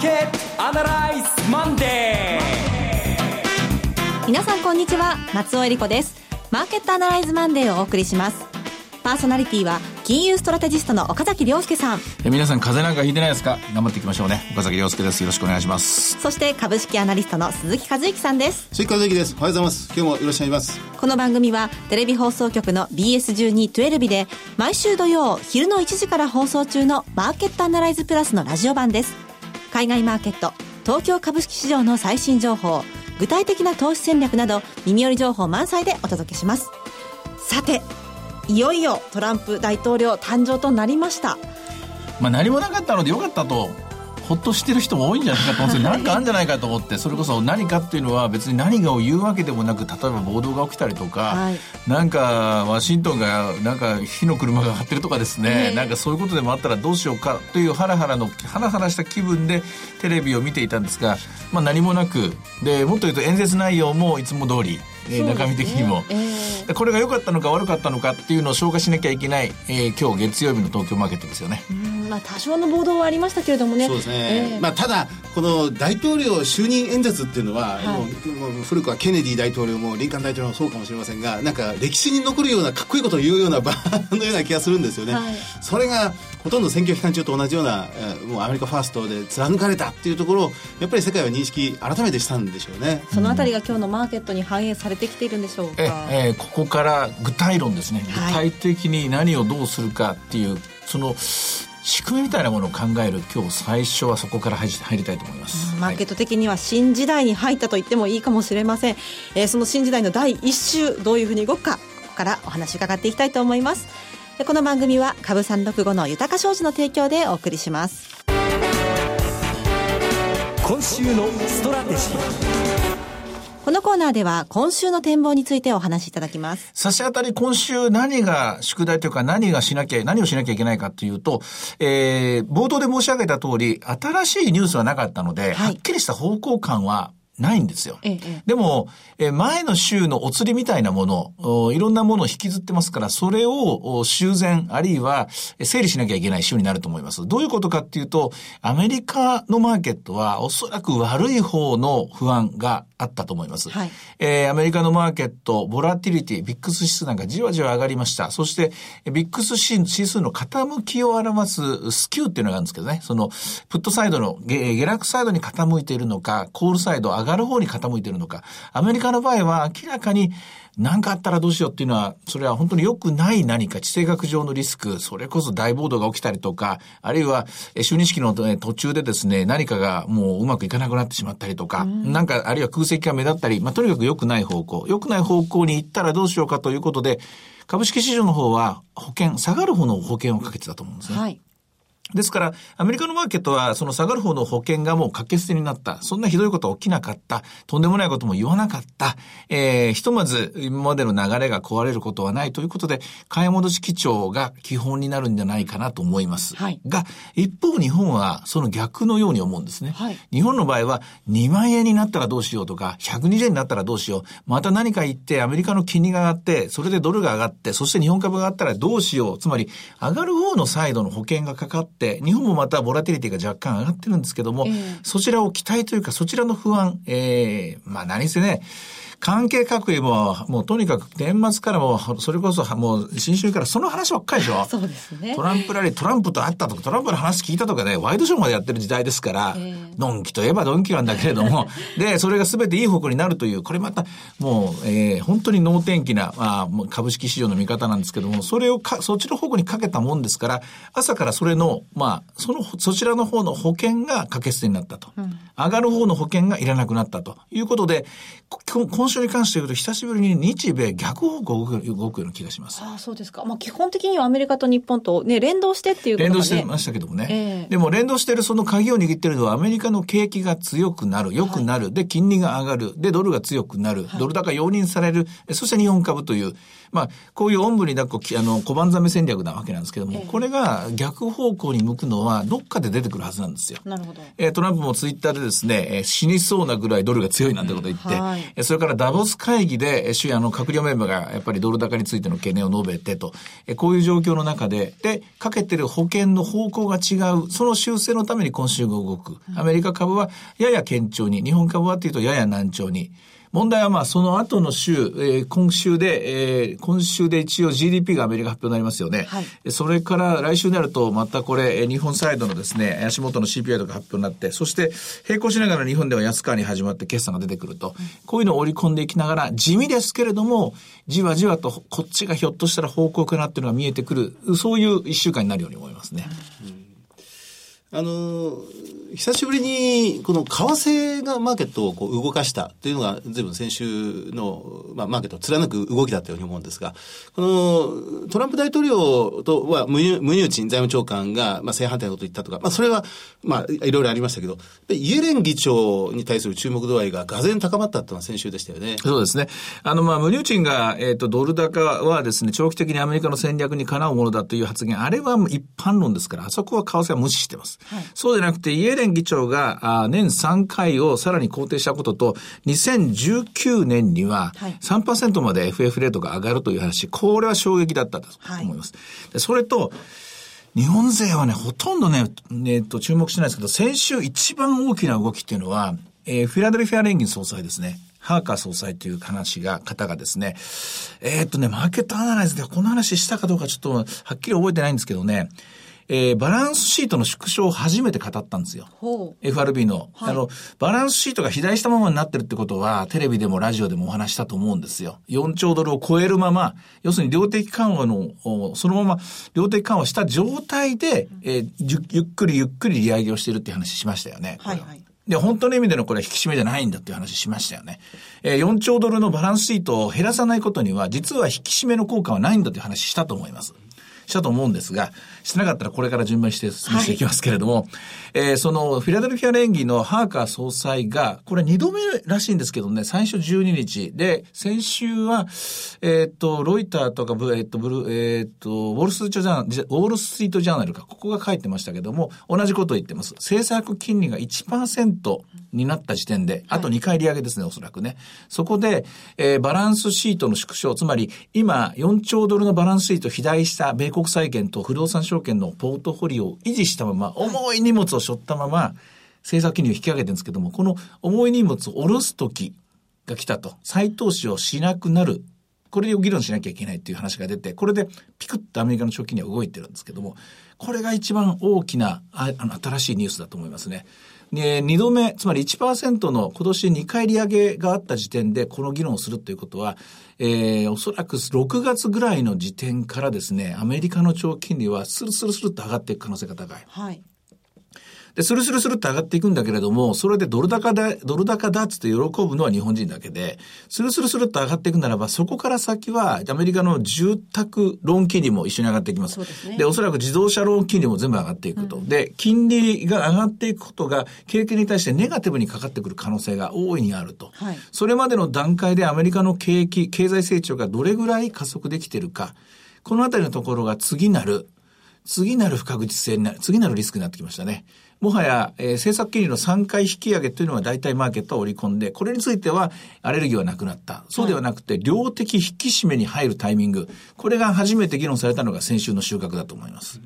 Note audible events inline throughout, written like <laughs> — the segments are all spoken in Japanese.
ーケットアナライズマンデー。皆さんこんにちは松尾英里子です。マーケットアナライズマンデーをお送りします。パーソナリティは金融ストラテジストの岡崎良介さん。え皆さん風邪なんかひいてないですか？頑張っていきましょうね。岡崎良介です。よろしくお願いします。そして株式アナリストの鈴木一之さんです。鈴木一之です。おはようございます。今日もよろしくお願いします。この番組はテレビ放送局の BS1212 で毎週土曜昼の1時から放送中のマーケットアナライズプラスのラジオ版です海外マーケット東京株式市場の最新情報具体的な投資戦略など耳寄り情報満載でお届けします。さていよいよトランプ大統領誕生となりました。まあ何もなかったのでよかったとほっとしてる人も多いんじゃないかと思うんですよ。<laughs> 何かあるんじゃないかと思って。それこそ何かっていうのは別に何がを言うわけでもなく例えば暴動が起きたりとか、はい、なんかワシントンがなんか火の車が張ってるとかですね、なんかそういうことでもあったらどうしようか。というハラハラのハラハラした気分でテレビを見ていたんですが、まあ、何もなく。でもっと言うと演説内容もいつも通りえー、中身的にも、えー、これが良かったのか悪かったのかっていうのを消化しなきゃいけない、えー、今日月曜日の東京マーケットですよね。まあ、多少の暴動はありましたけれどもね。そうですね。えー、まあ、ただ、この大統領就任演説っていうのは、はい、もうもう古くはケネディ大統領もリンカン大統領もそうかもしれませんが、なんか歴史に残るようなかっこいいことを言うような場のような気がするんですよね。はい、それがほとんど選挙期間中と同じような、もうアメリカファーストで貫かれたっていうところを、やっぱり世界は認識改めてしたんでしょうね。そのあたりが今日のマーケットに反映されてきているんでしょうか？ええー、ここから具体論ですね。具体的に何をどうするかっていう、その仕組みみたいなものを考える今日最初はそこから入りたいと思います、マーケット的には新時代に入ったと言ってもいいかもしれません、えー、その新時代の第一週どういうふうに動くかここからお話伺っていきたいと思いますこの番組は株三六五の豊か商事の提供でお送りします。今週のストラテジー。このコーナーでは今週の展望についてお話しいただきます。差し当たり今週何が宿題というか何がしなきゃ、何をしなきゃいけないかというと、えー、冒頭で申し上げた通り、新しいニュースはなかったので、はい、はっきりした方向感はないんですよ。ええ、でも、え前の週のお釣りみたいなもの、いろんなものを引きずってますから、それを修繕、あるいは整理しなきゃいけない週になると思います。どういうことかっていうと、アメリカのマーケットはおそらく悪い方の不安があったと思います。はい、えー、アメリカのマーケット、ボラティリティ、ビックス指数なんかじわじわ上がりました。そして、ビックス指数の傾きを表すスキューっていうのがあるんですけどね、その、プットサイドの下落サイドに傾いているのか、コールサイド上がる方に傾いているのか。アメリカの場合は明らかに何かあったらどうしようっていうのは、それは本当に良くない何か地政学上のリスク、それこそ大暴動が起きたりとか、あるいは、就任式の途中でですね、何かがもううまくいかなくなってしまったりとか、んなんか、あるいは空席が目立ったり、まあ、とにかく良くない方向、良くない方向に行ったらどうしようかということで、株式市場の方は保険、下がる方の保険をかけてたと思うんですね。はい。ですから、アメリカのマーケットは、その下がる方の保険がもう掛け捨てになった。そんなひどいことは起きなかった。とんでもないことも言わなかった。えー、ひとまず、今までの流れが壊れることはないということで、買い戻し基調が基本になるんじゃないかなと思います。はい、が、一方日本はその逆のように思うんですね。はい、日本の場合は、2万円になったらどうしようとか、120円になったらどうしよう。また何か言って、アメリカの金利が上がって、それでドルが上がって、そして日本株が上がったらどうしよう。つまり、上がる方のサイドの保険がかかって、日本もまたボラティリティが若干上がってるんですけども、えー、そちらを期待というか、そちらの不安、ええー、まあ何せね、関係各位も、もうとにかく年末からもう、それこそもう新春からその話ばっかりでしょ？そうですね。トランプラリー、トランプと会ったとか、トランプの話聞いたとかね、ワイドショーまでやってる時代ですから、えー、ドンキといえばドンキなんだけれども、<laughs> で、それが全ていい方向になるという、これまた、もう、えー、本当に能天気な、まあ、株式市場の見方なんですけども、それをか、そっちの方向にかけたもんですから、朝からそれの、まあ、その、そちらの方の保険が掛け捨てになったと。うん、上がる方の保険がいらなくなったということで、今週に関して言うと、久しぶりに日米逆方向動くような気がします。ああ、そうですか。まあ、基本的にはアメリカと日本とね、連動してっていうこと、ね、連動してましたけどもね。えー、でも連動してるその鍵を握ってるのはアメリカの景気が強くなる、良くなる、はい、で、金利が上がる、で、ドルが強くなる、はい、ドル高容認される、そして日本株という、まあ、こういうおんぶに抱っこ、あの、小判ザメ戦略なわけなんですけども、えー、これが逆方向に向くのは、どっかで出てくるはずなんですよ。なるほど。えー、トランプもツイッターでですね、えー、死にそうなぐらいドルが強いなんてこと言って、はい、それからダボス会議で、主あの、閣僚メンバーがやっぱりドル高についての懸念を述べてと、えこういう状況の中で、で、かけてる保険の方向が違う、その修正のために今週が動く。アメリカ株はやや堅調に、日本株はっていうとやや難調に。問題はまあその後の週、えー、今週で、えー、今週で一応 GDP がアメリカ発表になりますよね。はい、それから来週になるとまたこれ、日本サイドのですね、足元の CPI とか発表になって、そして並行しながら日本では安川に始まって決算が出てくると、うん、こういうのを織り込んでいきながら、地味ですけれども、じわじわとこっちがひょっとしたら方向かなっていうのが見えてくる、そういう一週間になるように思いますね。うんあの、久しぶりに、この為替がマーケットをこう動かしたというのが、随分先週の、まあ、マーケットを貫く動きだったように思うんですが、この、トランプ大統領とは、ムニュムニューチン財務長官が、まあ、正反対のことを言ったとか、まあ、それは、まあ、いろいろありましたけど、イエレン議長に対する注目度合いが、がぜ高まったというのは先週でしたよね。そうですね。あの、まあ、ムニューチンが、えっ、ー、と、ドル高はですね、長期的にアメリカの戦略にかなうものだという発言、あれは一般論ですから、あそこは為替は無視してます。はい、そうじゃなくて、イエレン議長が年3回をさらに肯定したことと、2019年には3%まで FF レートが上がるという話、これは衝撃だったと思います。はい、それと、日本勢はね、ほとんどね、えっと、注目してないですけど、先週一番大きな動きっていうのは、えー、フィラデルフィア連銀総裁ですね。ハーカー総裁という話が、方がですね、えー、っとね、マーケットアナライズでこの話したかどうかちょっとはっきり覚えてないんですけどね、えー、バランスシートの縮小を初めて語ったんですよ。FRB の、はい、あの、バランスシートが肥大したままになってるってことは、テレビでもラジオでもお話したと思うんですよ。4兆ドルを超えるまま、要するに量的緩和の、そのまま量的緩和した状態で、えー、ゆっくりゆっくり利上げをしてるって話しましたよね。はいはい。で、本当の意味でのこれ引き締めじゃないんだっていう話しましたよね。えー、4兆ドルのバランスシートを減らさないことには、実は引き締めの効果はないんだっていう話したと思います。したと思うんですが、してなかったらこれから順番にして進めしていきますけれども、はい、えー、そのフィラデルフィア連議のハーカー総裁が、これ2度目らしいんですけどね、最初12日で、先週は、えっ、ー、と、ロイターとか、えっ、ー、と、ブル、えっ、ー、と、ウォールストリートジャーナル、ウォールストリートジャーナルか、ここが書いてましたけども、同じことを言ってます。政策金利が1%になった時点で、あと2回利上げですね、おそらくね。そこで、えー、バランスシートの縮小、つまり、今、4兆ドルのバランスシートを肥大した米国債券と不動産証券のポートフォリオを維持したまま、重い荷物を背負ったまま、政策金利を引き上げてるんですけども、この重い荷物を下ろすときが来たと、再投資をしなくなる。これを議論しなきゃいけないっていう話が出て、これでピクッとアメリカの長期には動いてるんですけども、これが一番大きなあの新しいニュースだと思いますね。で、二度目、つまり1%の今年2回利上げがあった時点でこの議論をするということは、えー、おそらく6月ぐらいの時点からですね、アメリカの長期金利はスルスルスルと上がっていく可能性が高い。はい。で、スルスルスルって上がっていくんだけれども、それでドル高だ、ドル高だっつって喜ぶのは日本人だけで、スルスルスルって上がっていくならば、そこから先はアメリカの住宅ローン金利も一緒に上がっていきます。そうですね。で、おそらく自動車ローン金利も全部上がっていくと。うん、で、金利が上がっていくことが、景気に対してネガティブにかかってくる可能性が大いにあると。はい。それまでの段階でアメリカの景気、経済成長がどれぐらい加速できてるか、このあたりのところが次なる、次なる不確実性になる、次なるリスクになってきましたね。もはや、えー、政策金利の3回引き上げというのは大体マーケットは織り込んで、これについてはアレルギーはなくなった。そうではなくて、量的引き締めに入るタイミング。これが初めて議論されたのが先週の収穫だと思います。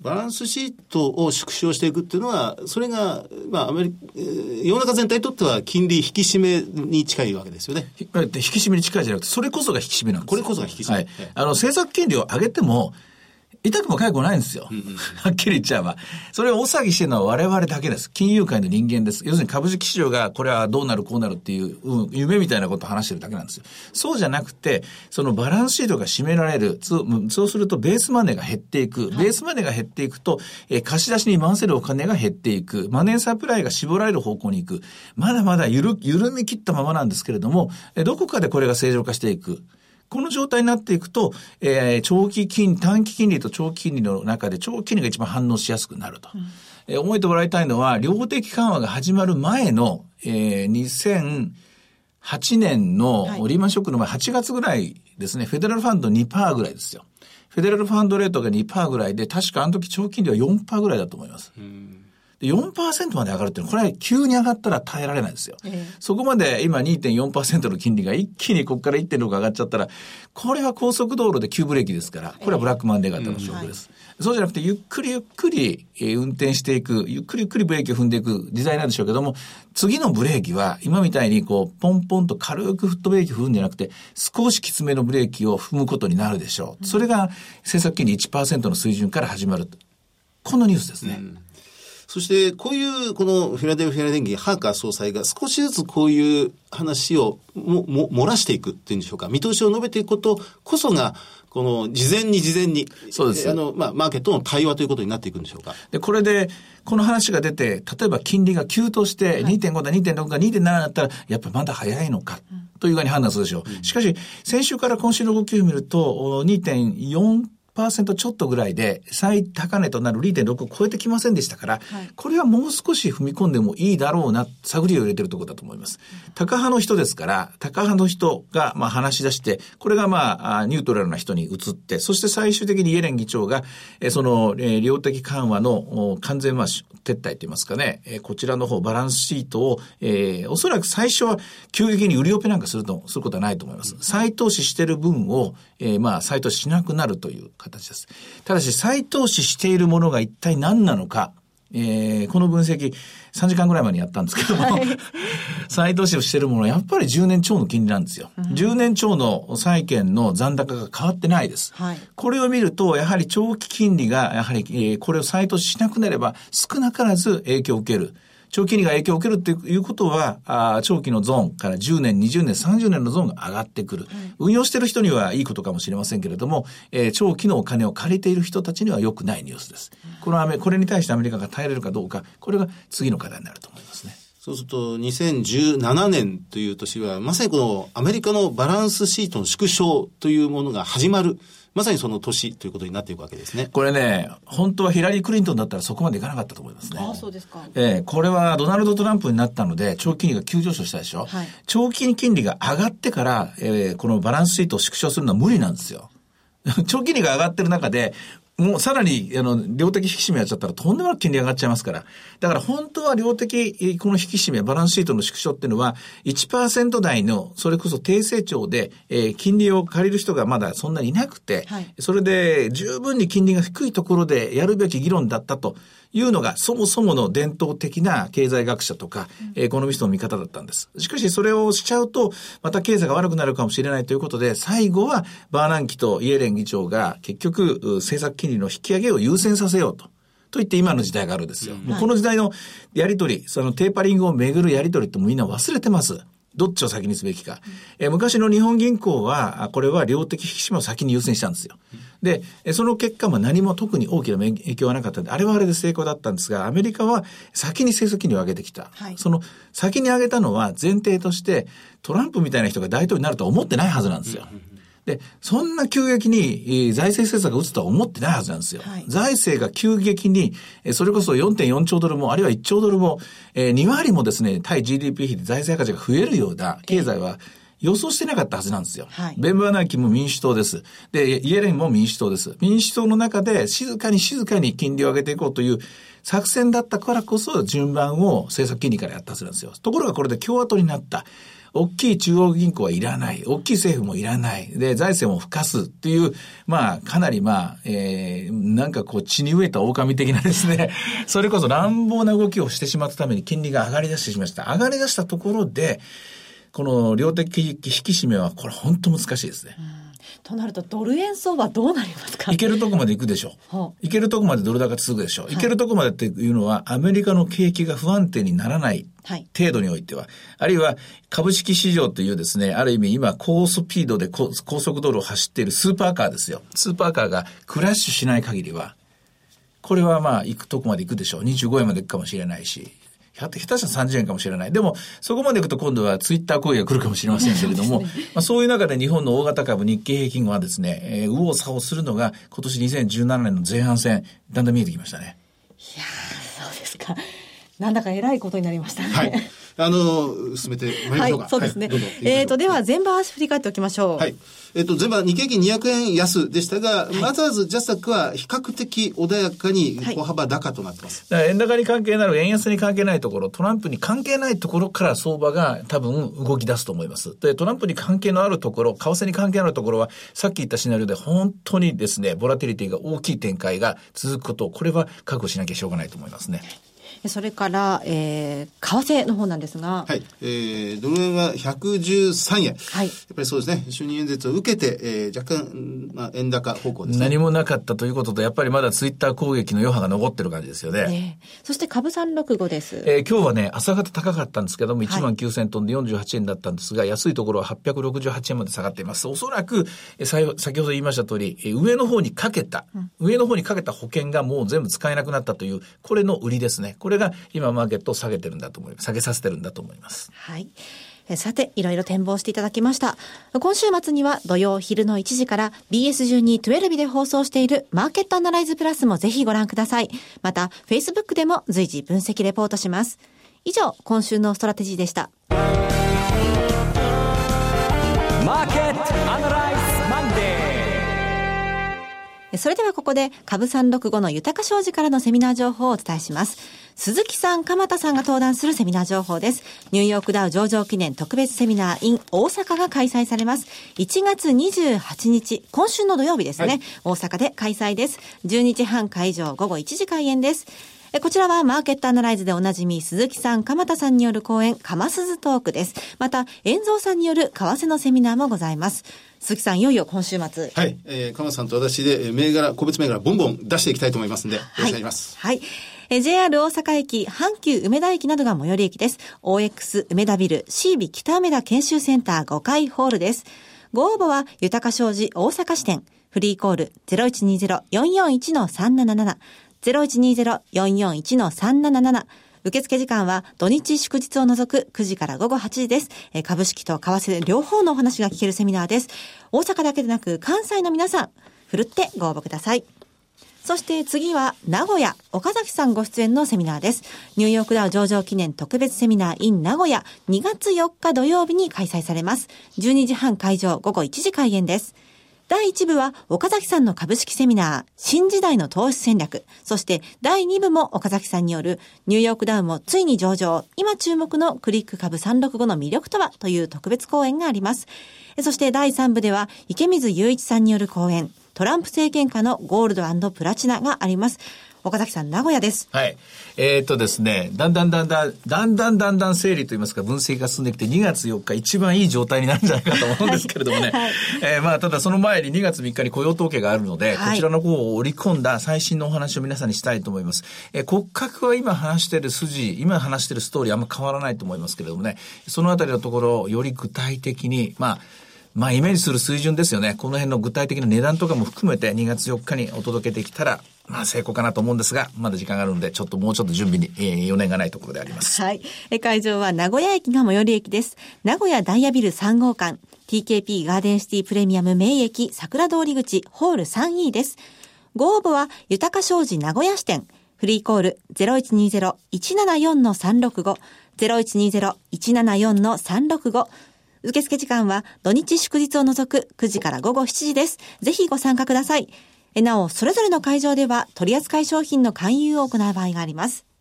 バランスシートを縮小していくっていうのは、それが、まあ、アメリカ、世の中全体にとっては金利引き締めに近いわけですよね。引き締めに近いじゃなくて、それこそが引き締めなんですこれこそが引き締め。はい。あの、政策金利を上げても、痛くも痒くもないんですよ。はっきり言っちゃえば。それを大騒ぎしてるのは我々だけです。金融界の人間です。要するに株式市場がこれはどうなるこうなるっていう、うん、夢みたいなことを話してるだけなんですよ。そうじゃなくて、そのバランスシートが占められる。そうするとベースマネーが減っていく。ベースマネーが減っていくと、えー、貸し出しに回せるお金が減っていく。マネーサプライが絞られる方向に行く。まだまだ緩、緩み切ったままなんですけれども、どこかでこれが正常化していく。この状態になっていくと、えー、長期金、短期金利と長期金利の中で長期金利が一番反応しやすくなると。うん、えー、覚えてもらいたいのは、量的緩和が始まる前の、えー、2008年のリーマンショックの前8月ぐらいですね、フェデラルファンド2%ぐらいですよ。フェデラルファンドレートが2%ぐらいで、確かあの時長期金利は4%ぐらいだと思います。うんで、4%まで上がるっていうのは、これは急に上がったら耐えられないですよ。ええ、そこまで今2.4%の金利が一気にここから1.6上がっちゃったら、これは高速道路で急ブレーキですから、これはブラックマンデー型の証拠です。えうんはい、そうじゃなくて、ゆっくりゆっくり運転していく、ゆっくりゆっくりブレーキを踏んでいく時代なんでしょうけども、次のブレーキは、今みたいにこう、ポンポンと軽くフットブレーキ踏んじゃなくて、少しきつめのブレーキを踏むことになるでしょう。それが政策金利1%の水準から始まる。このニュースですね。うんそして、こういう、このフィラデルフィア連銀、ハーカー総裁が少しずつこういう話をも、も、漏らしていくっていうんでしょうか。見通しを述べていくことこそが、この、事前に事前に、そうです。あの、まあ、マーケットの対話ということになっていくんでしょうか。で、これで、この話が出て、例えば金利が急として2.5だ、2.6だ、2.7だったら、やっぱりまだ早いのか。というふうに判断するでしょう。しかし、先週から今週の動きを見ると、2.4ーちょっとぐらいで最高値となる0.6を超えてきませんでしたから、はい、これはもう少し踏み込んでもいいだろうな、探りを入れてるところだと思います。高派の人ですから、高派の人がまあ話し出して、これがまあニュートラルな人に移って、そして最終的にイエレン議長が、えその、え量的緩和の完全まあ撤退といいますかね、えこちらの方バランスシートを、えー、おそらく最初は急激に売りオペなんかすると、することはないと思います。再投資してる分を、えー、まあ再投資しなくなるという形です。ただし、再投資しているものが一体何なのか、えー、この分析、3時間ぐらい前にやったんですけども、はい、再投資をしているものはやっぱり10年超の金利なんですよ。うん、10年超の債券の残高が変わってないです。はい、これを見ると、やはり長期金利が、やはり、えー、これを再投資しなくなれば少なからず影響を受ける。長期金利が影響を受けるっていうことは、あ長期のゾーンから10年、20年、30年のゾーンが上がってくる。運用してる人にはいいことかもしれませんけれども、えー、長期のお金を借りている人たちには良くないニュースです。このこれに対してアメリカが耐えれるかどうか、これが次の課題になると思いますね。そうすると、2017年という年は、まさにこのアメリカのバランスシートの縮小というものが始まる。まさにその年ということになっていくわけですね。これね、本当はヒラリー・クリントンだったらそこまでいかなかったと思いますね。ああ、そうですか。ええー、これはドナルド・トランプになったので、長期金利が急上昇したでしょ？はい、長期金利が上がってから、えー、このバランスシートを縮小するのは無理なんですよ。<laughs> 長期金利が上がってる中で、もうさらに、あの、量的引き締めやっちゃったらとんでもなく金利上がっちゃいますから。だから本当は量的、この引き締め、バランスシートの縮小っていうのは、1%台の、それこそ低成長で、えー、金利を借りる人がまだそんなにいなくて、はい、それで十分に金利が低いところでやるべき議論だったと。いうのがそもそもの伝統的な経済学者とか、エコノミストの見方だったんです。しかしそれをしちゃうと、また経済が悪くなるかもしれないということで、最後はバーナンキとイエレン議長が結局政策金利の引き上げを優先させようと。と言って今の時代があるんですよ。もうこの時代のやりとり、そのテーパリングをめぐるやりとりってもみんな忘れてます。どっちを先にすべきか。え昔の日本銀行は、これは量的引き締めを先に優先したんですよ。で、その結果も何も特に大きな影響はなかったんで、あれはあれで成功だったんですが、アメリカは先に政策金利を上げてきた。はい、その先に上げたのは前提として、トランプみたいな人が大統領になるとは思ってないはずなんですよ。で、そんな急激に財政政策が打つとは思ってないはずなんですよ。はい、財政が急激に、それこそ4.4兆ドルも、あるいは1兆ドルも、え2割もですね、対 GDP 比で財政赤字が増えるような経済は、予想してなかったはずなんですよ。はい、ベンバーナーキも民主党です。で、イエレンも民主党です。民主党の中で静かに静かに金利を上げていこうという作戦だったからこそ順番を政策金利からやったはずなんですよ。ところがこれで共和党になった。大きい中央銀行はいらない。大きい政府もいらない。で、財政も付加すっていう、まあ、かなりまあ、えー、なんかこう、血に飢えた狼的なですね、<laughs> それこそ乱暴な動きをしてしまったために金利が上がり出してしまいました。上がり出したところで、この量的引き締めは、これ本当難しいですね。となると、ドル円相場どうなりますか？いけるとこまで行くでしょう。はあ、いけるとこまでドル高続くでしょう。はい、いけるとこまでっていうのは、アメリカの景気が不安定にならない程度においては、はい、あるいは株式市場というですね、ある意味今高スピードで高速道路を走っているスーパーカーですよ。スーパーカーがクラッシュしない限りは、これはまあ行くとこまで行くでしょう。25円まで行くかもしれないし、下手したら30円かもしれない。でも、そこまでいくと今度はツイッター行為が来るかもしれませんけれども、ね、まあ、そういう中で日本の大型株日経平均はですね、えー、右往左往するのが今年2017年の前半戦、だんだん見えてきましたね。いやそうですか。なんだか偉いことになりましたね。はい。あの、進めてまいりましょうか。はい、そうですね。はい、えっ、ー、と、では、全場振り返っておきましょう。はい。えっ、ー、と、全場日経平均200円安でしたが、はい、マザーズ、ジャスタックは比較的穏やかに小幅高となってます。はい、円高に関係なる、円安に関係ないところ、トランプに関係ないところから相場が多分動き出すと思います。で、トランプに関係のあるところ、為替に関係あるところは、さっき言ったシナリオで本当にですね、ボラティリティが大きい展開が続くこと、これは覚悟しなきゃしょうがないと思いますね。それから、えー、為替の方なんですが。はい。えー、ドル円は113円。はい。やっぱりそうですね。就任演説を受けて、えー、若干、まあ、円高方向ですね。何もなかったということと、やっぱりまだツイッター攻撃の余波が残ってる感じですよね。えー、そして株365です。えー、今日はね、朝方高かったんですけども、1万9000トンで48円だったんですが、はい、安いところは868円まで下がっています。おそらく、えー、先ほど言いました通り、上の方にかけた、うん、上の方にかけた保険がもう全部使えなくなったという、これの売りですね。これが今マーケットを下げてるんだと思います。下げさせてるんだと思います。はい。さて、いろいろ展望していただきました。今週末には土曜昼の1時から BS12-12 で放送しているマーケットアナライズプラスもぜひご覧ください。また、Facebook でも随時分析レポートします。以上、今週のストラテジーでした。マーケットアナライズマンデーそれではここで株365の豊商事からのセミナー情報をお伝えします。鈴木さん、鎌田さんが登壇するセミナー情報です。ニューヨークダウ上場記念特別セミナー in 大阪が開催されます。1月28日、今週の土曜日ですね、はい、大阪で開催です。12時半会場、午後1時開演です。こちらはマーケットアナライズでおなじみ鈴木さん、鎌田さんによる講演、かますずトークです。また、遠蔵さんによる為替のセミナーもございます。鈴木さん、いよいよ今週末。はい。えー、鎌田さんと私で、銘柄、個別銘柄、ボンボン出していきたいと思いますんで、よろしくお願いします。はい。はい JR 大阪駅、阪急梅田駅などが最寄り駅です。OX 梅田ビル C ビ北梅田研修センター5階ホールです。ご応募は、豊か商事大阪支店。フリーコール0120-441-377。0120-441-377。受付時間は土日祝日を除く9時から午後8時です。え株式と為替両方のお話が聞けるセミナーです。大阪だけでなく関西の皆さん、ふるってご応募ください。そして次は名古屋、岡崎さんご出演のセミナーです。ニューヨークダウ上場記念特別セミナー in 名古屋2月4日土曜日に開催されます。12時半会場午後1時開演です。第1部は岡崎さんの株式セミナー、新時代の投資戦略。そして第2部も岡崎さんによるニューヨークダウンもついに上場、今注目のクリック株365の魅力とはという特別講演があります。そして第3部では池水雄一さんによる講演、トランプ政権下のゴールドプラチナがあります。岡崎さん、名古屋です。はい。えー、っとですね、だんだんだんだん、だんだんだんだん整理といいますか、分析が進んできて、2月4日一番いい状態になるんじゃないかと思うんですけれどもね。<laughs> はい、えー、まあ、ただその前に2月3日に雇用統計があるので、はい、こちらの方を織り込んだ最新のお話を皆さんにしたいと思います。えー、骨格は今話している筋、今話しているストーリーあんま変わらないと思いますけれどもね、そのあたりのところをより具体的に、まあ、まあ、イメージする水準ですよね。この辺の具体的な値段とかも含めて2月4日にお届けできたら、まあ成功かなと思うんですが、まだ時間があるので、ちょっともうちょっと準備に、えー、余念がないところであります。はい。え会場は名古屋駅が最寄り駅です。名古屋ダイヤビル3号館、TKP ガーデンシティプレミアム名駅桜通り口ホール 3E です。ご応募は、豊か商事名古屋支店、フリーコール0120-174-365、0120-174-365、受付時間は土日祝日を除く9時から午後7時です。ぜひご参加ください。なお、それぞれの会場では取扱い商品の勧誘を行う場合があります。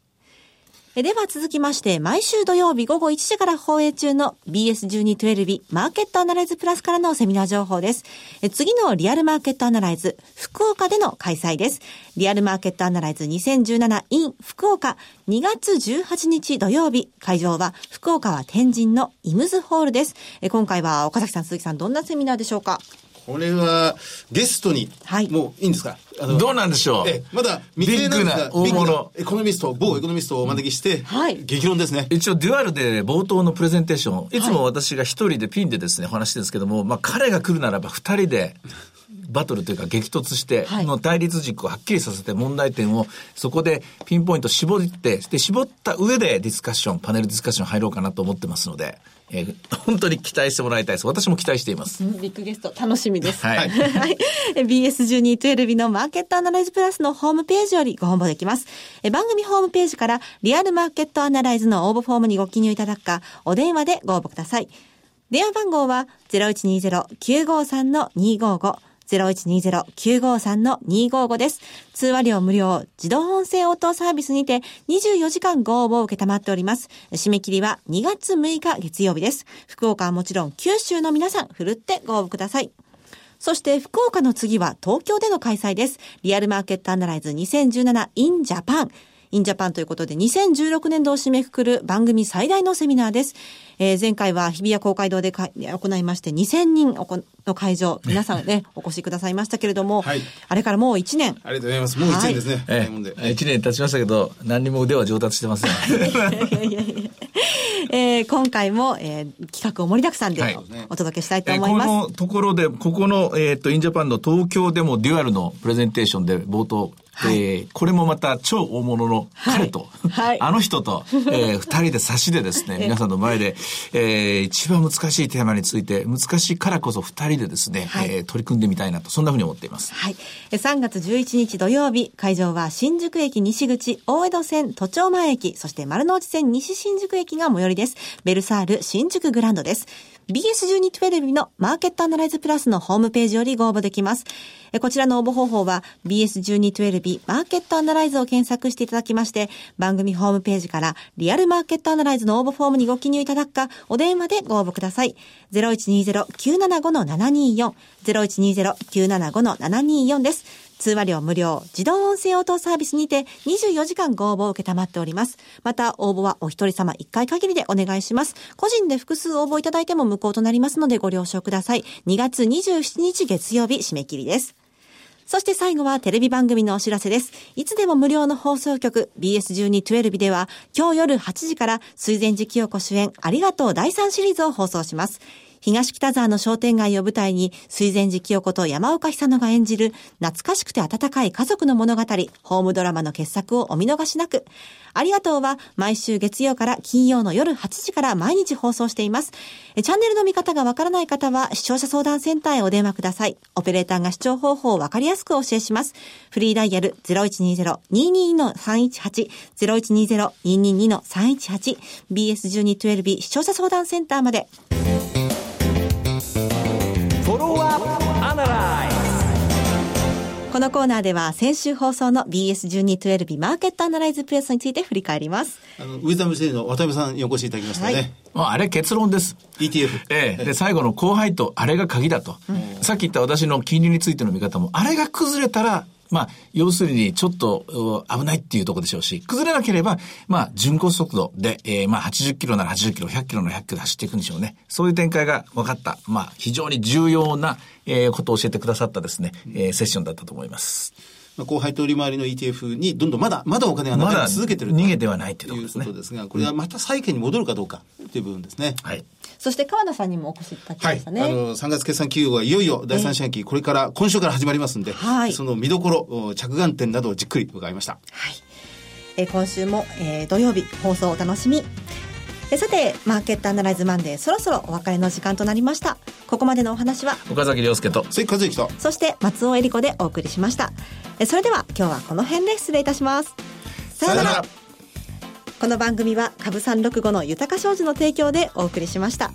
では続きまして、毎週土曜日午後1時から放映中の BS1212 マーケットアナライズプラスからのセミナー情報です。次のリアルマーケットアナライズ、福岡での開催です。リアルマーケットアナライズ 2017in 福岡2月18日土曜日、会場は福岡は天神のイムズホールです。今回は岡崎さん、鈴木さん、どんなセミナーでしょうか？これはゲストに、はい、もういいんですか？どうなんでしょう？えまだ未定なんですが大物。エコノミスト某エコノミストをお招きして、はい、激論ですね。一応デュアルで冒頭のプレゼンテーションいつも私が一人でピンでですねお話してるんですけども、まあ、彼が来るならば二人でバトルというか激突して、はいの対立軸をはっきりさせて問題点をそこでピンポイント絞って、で、絞った上でディスカッション、パネルディスカッション入ろうかなと思ってますので、えー本当に期待してもらいたいです。私も期待しています。ビッグゲスト楽しみです。はい <laughs> はい。え BS1212 のマーケットアナライズプラスのホームページよりご応募できます。え番組ホームページからリアルマーケットアナライズの応募フォームにご記入いただくか、お電話でご応募ください。電話番号は0120-953-255。0120-953-255です。通話料無料、自動音声応答サービスにて24時間ご応募を受けたまっております。締め切りは2月6日月曜日です。福岡はもちろん九州の皆さん、ふるってご応募ください。そして福岡の次は東京での開催です。リアルマーケットアナライズ 2017in Japan。In Japan ということで2016年度を締めくくる番組最大のセミナーです。えー前回は日比谷公会堂でか行いまして2000人おこの会場、皆さんね、お越しくださいましたけれども、はいあれからもう1年。ありがとうございます。もう一年ですね。えもんでえ、1年経ちましたけど、何にも腕は上達してません。えー今回も、えー企画を盛りだくさんではいお届けしたいとえーこ思います。のところで、ここの、えっ、と、インジャパンの東京でもデュアルのプレゼンテーションで冒頭、はいえーこれもまた超大物の彼と、はいあの人と、えー二人で差しでですね、<laughs> 皆さんの前で、えー一番難しいテーマについて、難しいからこそ二人でですね、はいえー取り組んでみたいなと、そんなふうに思っています。はい。え3月11日土曜日、会場は新宿駅西口、大江戸線都庁前駅、そして丸の内線西新宿駅が最寄りです。ベルサール新宿グランドです。BS1212 のマーケットアナライズプラスのホームページよりご応募できます。こちらの応募方法は BS1212 マーケットアナライズを検索していただきまして、番組ホームページからリアルマーケットアナライズの応募フォームにご記入いただくか、お電話でご応募ください。0120-975-724、0120-975-724です。通話料無料、自動音声応答サービスにて24時間ご応募を受けたまっております。また、応募はお一人様1回限りでお願いします。個人で複数応募いただいても無効となりますのでご了承ください。2月27日月曜日締め切りです。そして最後はテレビ番組のお知らせです。いつでも無料の放送局 BS1212 では今日夜8時から水前寺清子主演ありがとう第3シリーズを放送します。東北沢の商店街を舞台に水前寺清子と山岡久乃が演じる懐かしくて温かい家族の物語、ホームドラマの傑作をお見逃しなく。ありがとうは毎週月曜から金曜の夜8時から毎日放送しています。チャンネルの見方がわからない方は視聴者相談センターへお電話ください。オペレーターが視聴方法をわかりやすくお教えします。フリーダイヤル0120-222-318、0120-222-318、BS1212 視聴者相談センターまで。このコーナーでは先週放送の BS1212 マーケットアナライズプレスについて振り返ります。あの、ウィザムシの渡辺さんにお越しいただきましたね。はいもうあれ結論です。ETF。ええ。で、最後の後輩と、あれが鍵だと。さっき言った私の金利についての見方も、あれが崩れたら、まあ、要するにちょっと危ないっていうところでしょうし、崩れなければ、まあ、巡航速度で、えーまあ、80キロなら80キロ、100キロなら100キロ走っていくんでしょうね。そういう展開が分かった、まあ、非常に重要な、えーことを教えてくださったですね、えーセッションだったと思います。まあ後輩と利回りの ETF にどんどんまだ、まだお金が流れ続けてる逃げてはないっていうということですが、これはまた債券に戻るかどうかという部分ですね。はい。そして川田さんにもお越しいただきはい。ましたね。あの、3月決算企業がいよいよ第三四半期、これから、今週から始まりますんで、はいその見どころ、お着眼点などをじっくり伺いました。はい。えー今週も、えー土曜日放送お楽しみ。えーさて、マーケットアナライズマンデー、そろそろお別れの時間となりました。ここまでのお話は、岡崎亮介と、関和之と、そして松尾恵里子でお送りしました。えーそれでは今日はこの辺で失礼いたします。さようなら。この番組は株三六五の豊か商事の提供でお送りしました。